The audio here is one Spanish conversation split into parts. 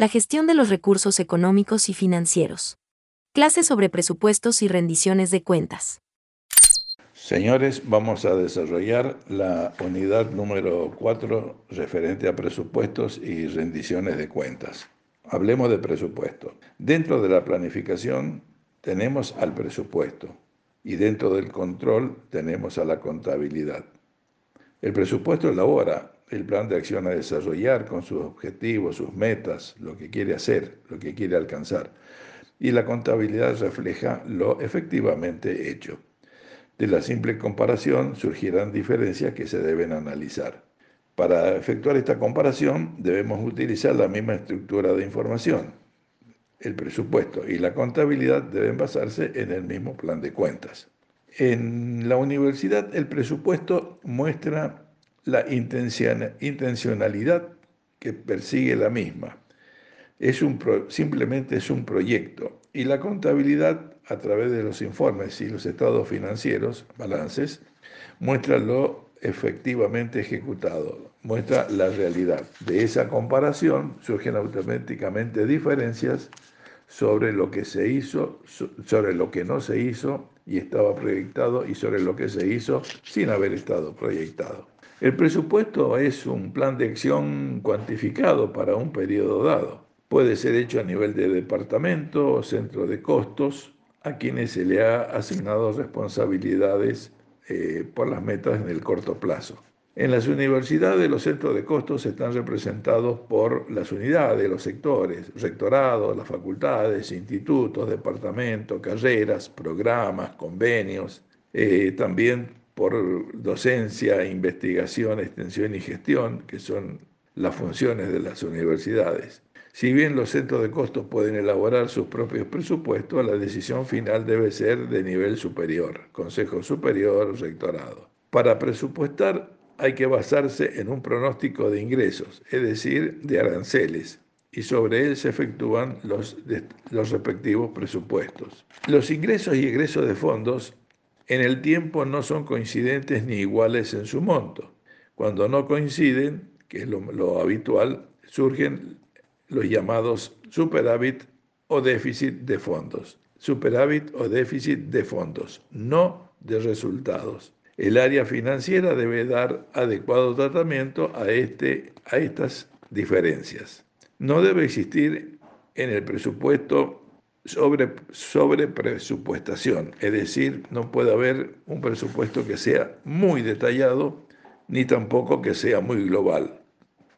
La gestión de los recursos económicos y financieros. Clase sobre presupuestos y rendiciones de cuentas. Señores, vamos a desarrollar la unidad número 4 referente a presupuestos y rendiciones de cuentas. Hablemos de presupuesto. Dentro de la planificación tenemos al presupuesto y dentro del control tenemos a la contabilidad. El presupuesto elabora el plan de acción a desarrollar con sus objetivos, sus metas, lo que quiere hacer, lo que quiere alcanzar. Y la contabilidad refleja lo efectivamente hecho. De la simple comparación surgirán diferencias que se deben analizar. Para efectuar esta comparación debemos utilizar la misma estructura de información. El presupuesto y la contabilidad deben basarse en el mismo plan de cuentas. En la universidad el presupuesto muestra la intencionalidad que persigue la misma. Es un simplemente es un proyecto y la contabilidad a través de los informes y los estados financieros, balances, muestra lo efectivamente ejecutado, muestra la realidad. De esa comparación surgen automáticamente diferencias sobre lo que se hizo, sobre lo que no se hizo y estaba proyectado y sobre lo que se hizo sin haber estado proyectado. El presupuesto es un plan de acción cuantificado para un periodo dado. Puede ser hecho a nivel de departamento o centro de costos a quienes se le ha asignado responsabilidades eh, por las metas en el corto plazo. En las universidades los centros de costos están representados por las unidades, los sectores, rectorados, las facultades, institutos, departamentos, carreras, programas, convenios, eh, también por docencia, investigación, extensión y gestión, que son las funciones de las universidades. Si bien los centros de costos pueden elaborar sus propios presupuestos, la decisión final debe ser de nivel superior, Consejo Superior, Rectorado. Para presupuestar hay que basarse en un pronóstico de ingresos, es decir, de aranceles, y sobre él se efectúan los, los respectivos presupuestos. Los ingresos y egresos de fondos en el tiempo no son coincidentes ni iguales en su monto. Cuando no coinciden, que es lo, habitual, surgen los llamados superávit o déficit de fondos. Superávit o déficit de fondos, no de resultados. El área financiera debe dar adecuado tratamiento a, este, a estas diferencias. No debe existir en el presupuesto sobre, sobre presupuestación, es decir, no puede haber un presupuesto que sea muy detallado ni tampoco que sea muy global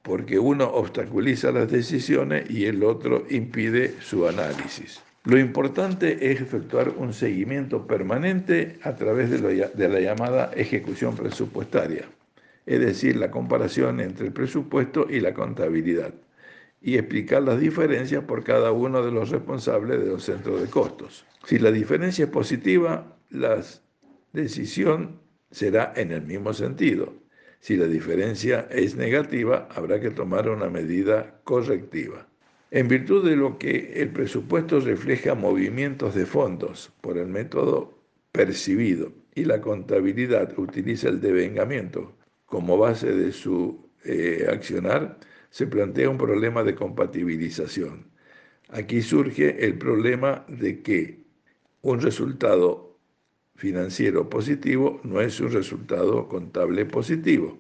porque uno obstaculiza las decisiones y el otro impide su análisis. Lo importante es efectuar un seguimiento permanente a través de, la llamada ejecución presupuestaria, es decir, la comparación entre el presupuesto y la contabilidad, y explicar las diferencias por cada uno de los responsables de los centros de costos. Si la diferencia es positiva, la decisión será en el mismo sentido. Si la diferencia es negativa, habrá que tomar una medida correctiva. En virtud de lo que el presupuesto refleja movimientos de fondos por el método percibido y la contabilidad utiliza el devengamiento como base de su eh, accionar, se plantea un problema de compatibilización. Aquí surge el problema de que un resultado financiero positivo no es un resultado contable positivo.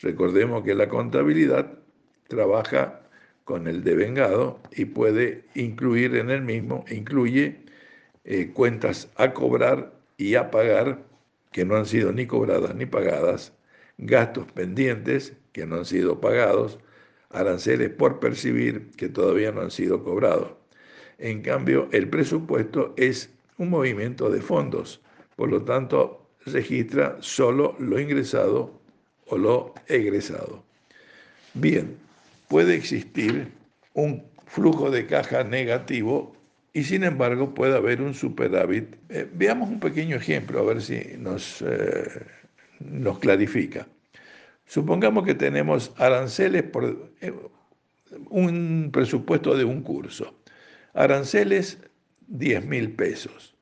Recordemos que la contabilidad trabaja con el devengado y puede incluir en el mismo, incluye eh, cuentas a cobrar y a pagar que no han sido ni cobradas ni pagadas, gastos pendientes que no han sido pagados, aranceles por percibir que todavía no han sido cobrados. En cambio, el presupuesto es un movimiento de fondos por lo tanto, registra solo lo ingresado o lo egresado. Bien, puede existir un flujo de caja negativo y sin embargo puede haber un superávit. Eh, veamos un pequeño ejemplo a ver si nos, eh, nos clarifica. Supongamos que tenemos aranceles por eh, un presupuesto de un curso. Aranceles 10 mil pesos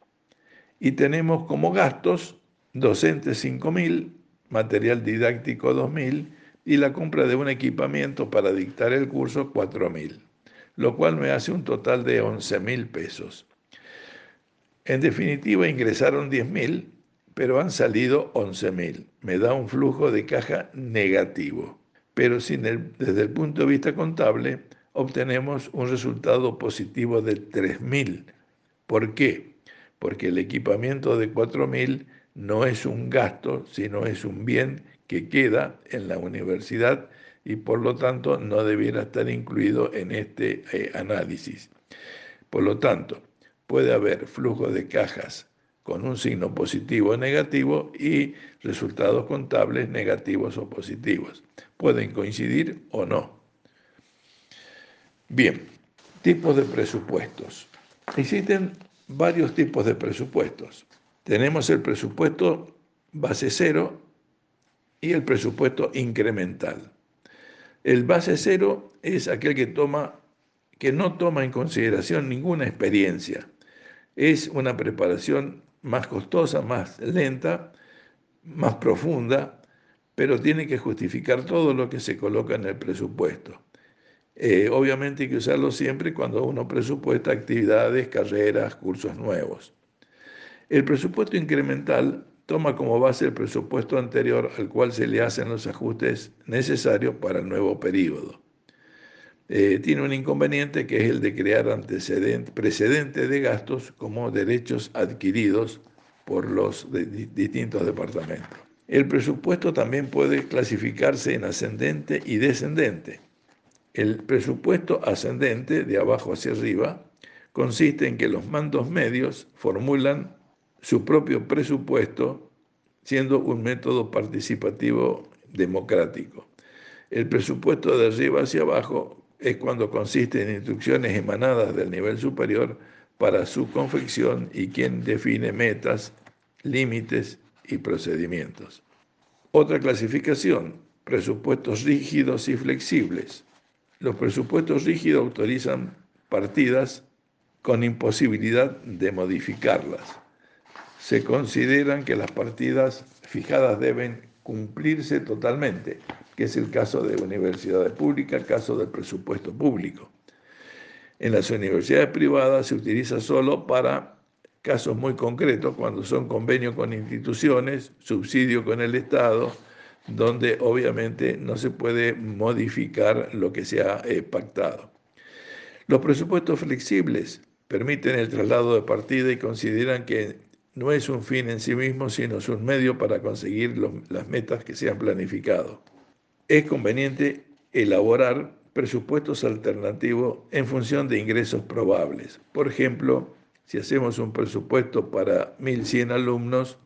y tenemos como gastos docentes 5.000, material didáctico 2.000 y la compra de un equipamiento para dictar el curso 4.000. lo cual me hace un total de 11 mil pesos. En definitiva, ingresaron 10 mil, pero han salido 11 mil. Me da un flujo de caja negativo. Pero desde el punto de vista contable, obtenemos un resultado positivo de 3 mil. ¿Por qué? Porque el equipamiento de 4 mil no es un gasto, sino es un bien que queda en la universidad y por lo tanto no debiera estar incluido en este eh, análisis. Por lo tanto, puede haber flujo de cajas con un signo positivo o negativo y resultados contables negativos o positivos. Pueden coincidir o no. Bien, tipos de presupuestos. Existen varios tipos de presupuestos. Tenemos el presupuesto base cero y el presupuesto incremental. El base cero es aquel que toma que no toma en consideración ninguna experiencia. Es una preparación más costosa, más lenta, más profunda, pero tiene que justificar todo lo que se coloca en el presupuesto. Eh, obviamente hay que usarlo siempre cuando uno presupuesta actividades, carreras, cursos nuevos. El presupuesto incremental toma como base el presupuesto anterior al cual se le hacen los ajustes necesarios para el nuevo periodo. Eh, tiene un inconveniente que es el de crear antecedentes, precedentes de gastos como derechos adquiridos por los distintos departamentos. El presupuesto también puede clasificarse en ascendente y descendente. El presupuesto ascendente, de abajo hacia arriba, consiste en que los mandos medios formulan su propio presupuesto, siendo un método participativo democrático. El presupuesto de arriba hacia abajo es cuando consiste en instrucciones emanadas del nivel superior para su confección y quien define metas, límites y procedimientos. Otra clasificación, presupuestos rígidos y flexibles. Los presupuestos rígidos autorizan partidas con imposibilidad de modificarlas se consideran que las partidas fijadas deben cumplirse totalmente, que es el caso de universidades públicas, el caso del presupuesto público. En las universidades privadas se utiliza solo para casos muy concretos, cuando son convenios con instituciones, subsidio con el Estado, donde obviamente no se puede modificar lo que se ha eh, pactado. Los presupuestos flexibles permiten el traslado de partida y consideran que no es un fin en sí mismo, sino es un medio para conseguir las metas que se han planificado. Es conveniente elaborar presupuestos alternativos en función de ingresos probables. Por ejemplo, si hacemos un presupuesto para 1.100 alumnos,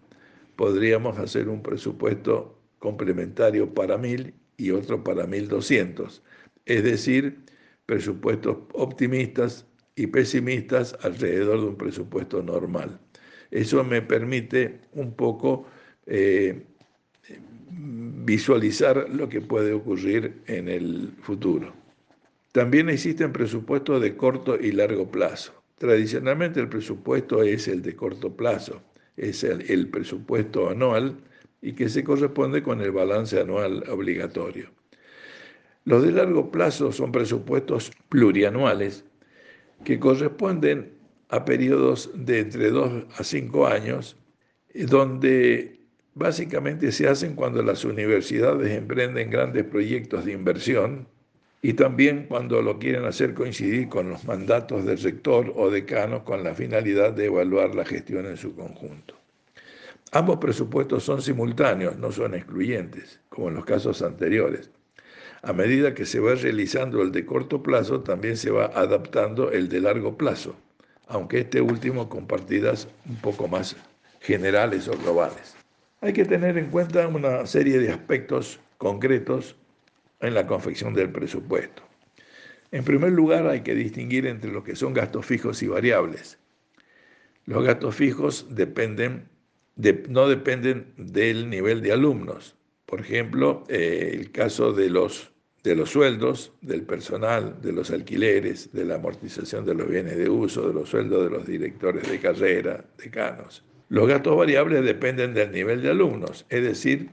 podríamos hacer un presupuesto complementario para 1.000 y otro para 1.200. Es decir, presupuestos optimistas y pesimistas alrededor de un presupuesto normal. Eso me permite un poco eh, visualizar lo que puede ocurrir en el futuro. También existen presupuestos de corto y largo plazo. Tradicionalmente el presupuesto es el de corto plazo, es el, presupuesto anual y que se corresponde con el balance anual obligatorio. Los de largo plazo son presupuestos plurianuales que corresponden a periodos de entre 2 a 5 años, donde básicamente se hacen cuando las universidades emprenden grandes proyectos de inversión y también cuando lo quieren hacer coincidir con los mandatos del rector o decano con la finalidad de evaluar la gestión en su conjunto. Ambos presupuestos son simultáneos, no son excluyentes, como en los casos anteriores. A medida que se va realizando el de corto plazo, también se va adaptando el de largo plazo aunque este último con partidas un poco más generales o globales. Hay que tener en cuenta una serie de aspectos concretos en la confección del presupuesto. En primer lugar, hay que distinguir entre lo que son gastos fijos y variables. Los gastos fijos dependen no dependen del nivel de alumnos. Por ejemplo, eh, el caso de los de los sueldos del personal, de los alquileres, de la amortización de los bienes de uso, de los sueldos de los directores de carrera, decanos. Los gastos variables dependen del nivel de alumnos, es decir,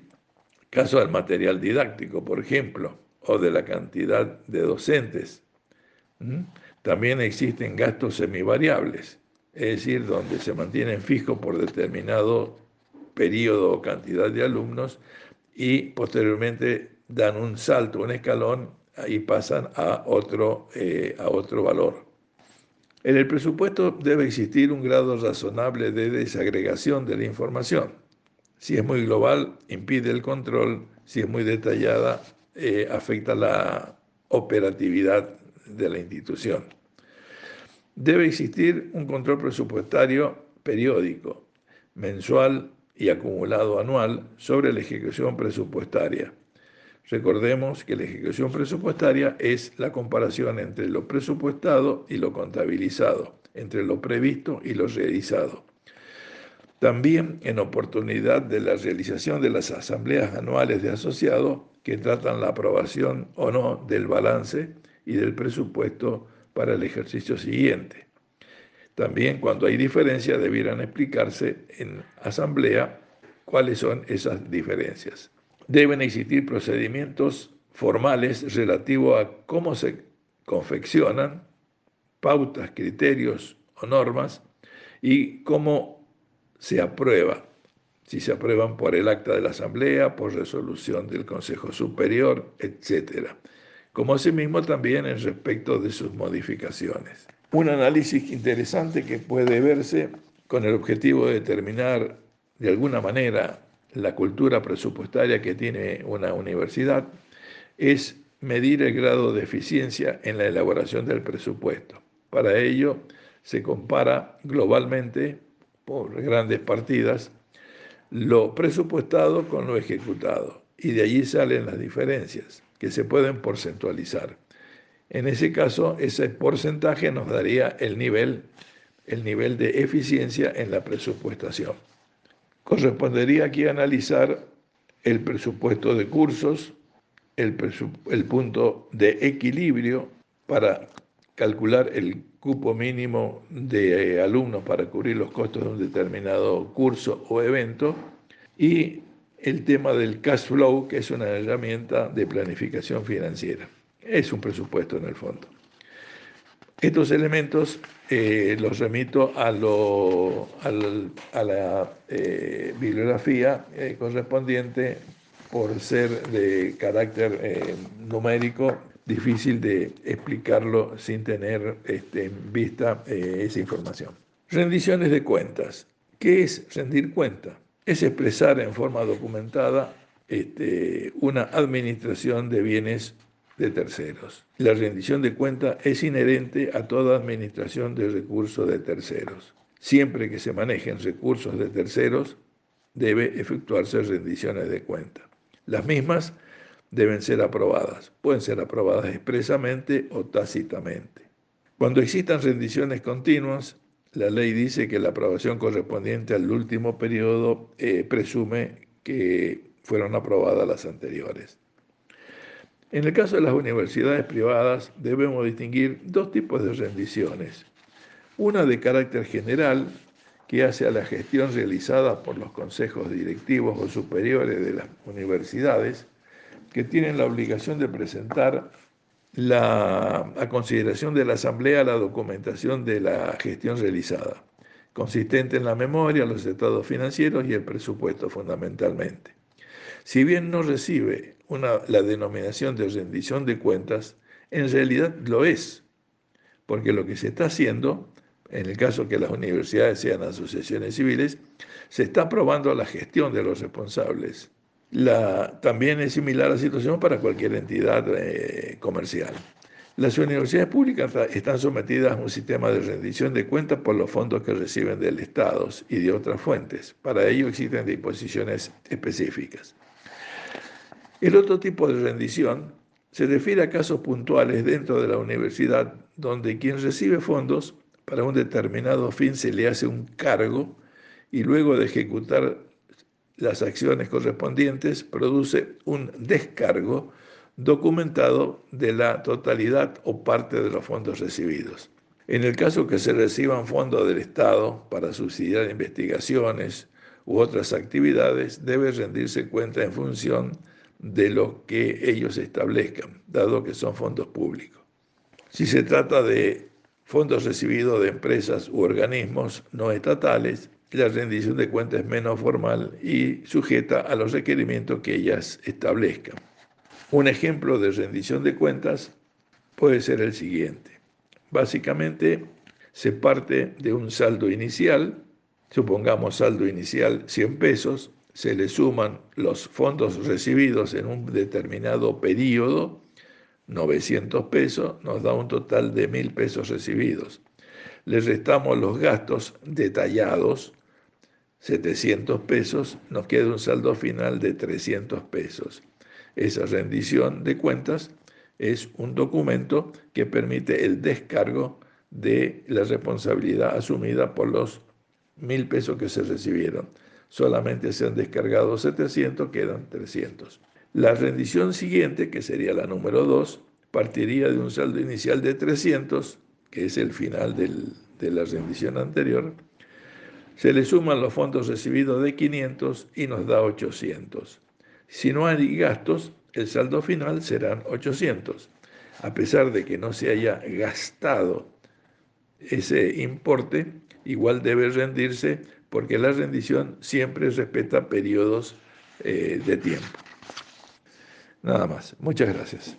caso del material didáctico, por ejemplo, o de la cantidad de docentes, También existen gastos semivariables, es decir, donde se mantienen fijos por determinado periodo o cantidad de alumnos y posteriormente dan un salto, un escalón y pasan a otro, eh, a otro valor. En el presupuesto debe existir un grado razonable de desagregación de la información. Si es muy global, impide el control, si es muy detallada, eh, afecta la operatividad de la institución. Debe existir un control presupuestario periódico, mensual y acumulado anual sobre la ejecución presupuestaria. Recordemos que la ejecución presupuestaria es la comparación entre lo presupuestado y lo contabilizado, entre lo previsto y lo realizado. También en oportunidad de la realización de las asambleas anuales de asociados que tratan la aprobación o no del balance y del presupuesto para el ejercicio siguiente. También cuando hay diferencias debieran explicarse en asamblea cuáles son esas diferencias. Deben existir procedimientos formales relativos a cómo se confeccionan pautas, criterios o normas y cómo se aprueba, si se aprueban por el acta de la Asamblea, por resolución del Consejo Superior, etc. Como asimismo también en respecto de sus modificaciones. Un análisis interesante que puede verse con el objetivo de determinar de alguna manera la cultura presupuestaria que tiene una universidad es medir el grado de eficiencia en la elaboración del presupuesto. Para ello se compara globalmente, por grandes partidas, lo presupuestado con lo ejecutado y de allí salen las diferencias que se pueden porcentualizar. En ese caso, ese porcentaje nos daría el nivel, el nivel de eficiencia en la presupuestación. Correspondería aquí analizar el presupuesto de cursos, el, punto de equilibrio para calcular el cupo mínimo de eh, alumnos para cubrir los costos de un determinado curso o evento y el tema del cash flow, que es una herramienta de planificación financiera. Es un presupuesto en el fondo. Estos elementos eh, los remito a, la eh, bibliografía eh, correspondiente por ser de carácter numérico, difícil de explicarlo sin tener este, en vista esa información. Rendiciones de cuentas. ¿Qué es rendir cuenta? Es expresar en forma documentada este, una administración de bienes de terceros. La rendición de cuenta es inherente a toda administración de recursos de terceros. Siempre que se manejen recursos de terceros, debe efectuarse rendiciones de cuenta. Las mismas deben ser aprobadas. Pueden ser aprobadas expresamente o tácitamente. Cuando existan rendiciones continuas, la ley dice que la aprobación correspondiente al último periodo eh, presume que fueron aprobadas las anteriores. En el caso de las universidades privadas debemos distinguir dos tipos de rendiciones. Una de carácter general, que hace a la gestión realizada por los consejos directivos o superiores de las universidades, que tienen la obligación de presentar la, a consideración de la Asamblea la documentación de la gestión realizada, consistente en la memoria, los estados financieros y el presupuesto fundamentalmente. Si bien no recibe la denominación de rendición de cuentas, en realidad lo es, porque lo que se está haciendo, en el caso que las universidades sean asociaciones civiles, se está aprobando la gestión de los responsables. La, también es similar la situación para cualquier entidad eh, comercial. Las universidades públicas están sometidas a un sistema de rendición de cuentas por los fondos que reciben del Estado y de otras fuentes. Para ello existen disposiciones específicas. El otro tipo de rendición se refiere a casos puntuales dentro de la universidad donde quien recibe fondos para un determinado fin se le hace un cargo y luego de ejecutar las acciones correspondientes produce un descargo documentado de la totalidad o parte de los fondos recibidos. En el caso que se reciban fondos del Estado para subsidiar investigaciones u otras actividades, debe rendirse cuenta en función de lo que ellos establezcan, dado que son fondos públicos. Si se trata de fondos recibidos de empresas u organismos no estatales, la rendición de cuentas es menos formal y sujeta a los requerimientos que ellas establezcan. Un ejemplo de rendición de cuentas puede ser el siguiente. Básicamente se parte de un saldo inicial, supongamos saldo inicial 100 pesos, se le suman los fondos recibidos en un determinado periodo, 900 pesos, nos da un total de 1000 pesos recibidos. Le restamos los gastos detallados, 700 pesos, nos queda un saldo final de 300 pesos. Esa rendición de cuentas es un documento que permite el descargo de la responsabilidad asumida por los mil pesos que se recibieron. Solamente se han descargado 700, quedan 300. La rendición siguiente, que sería la número 2, partiría de un saldo inicial de 300, que es el final de la rendición anterior, se le suman los fondos recibidos de 500 y nos da 800. Si no hay gastos, el saldo final serán 800. A pesar de que no se haya gastado ese importe, igual debe rendirse porque la rendición siempre respeta periodos eh, de tiempo. Nada más. Muchas gracias.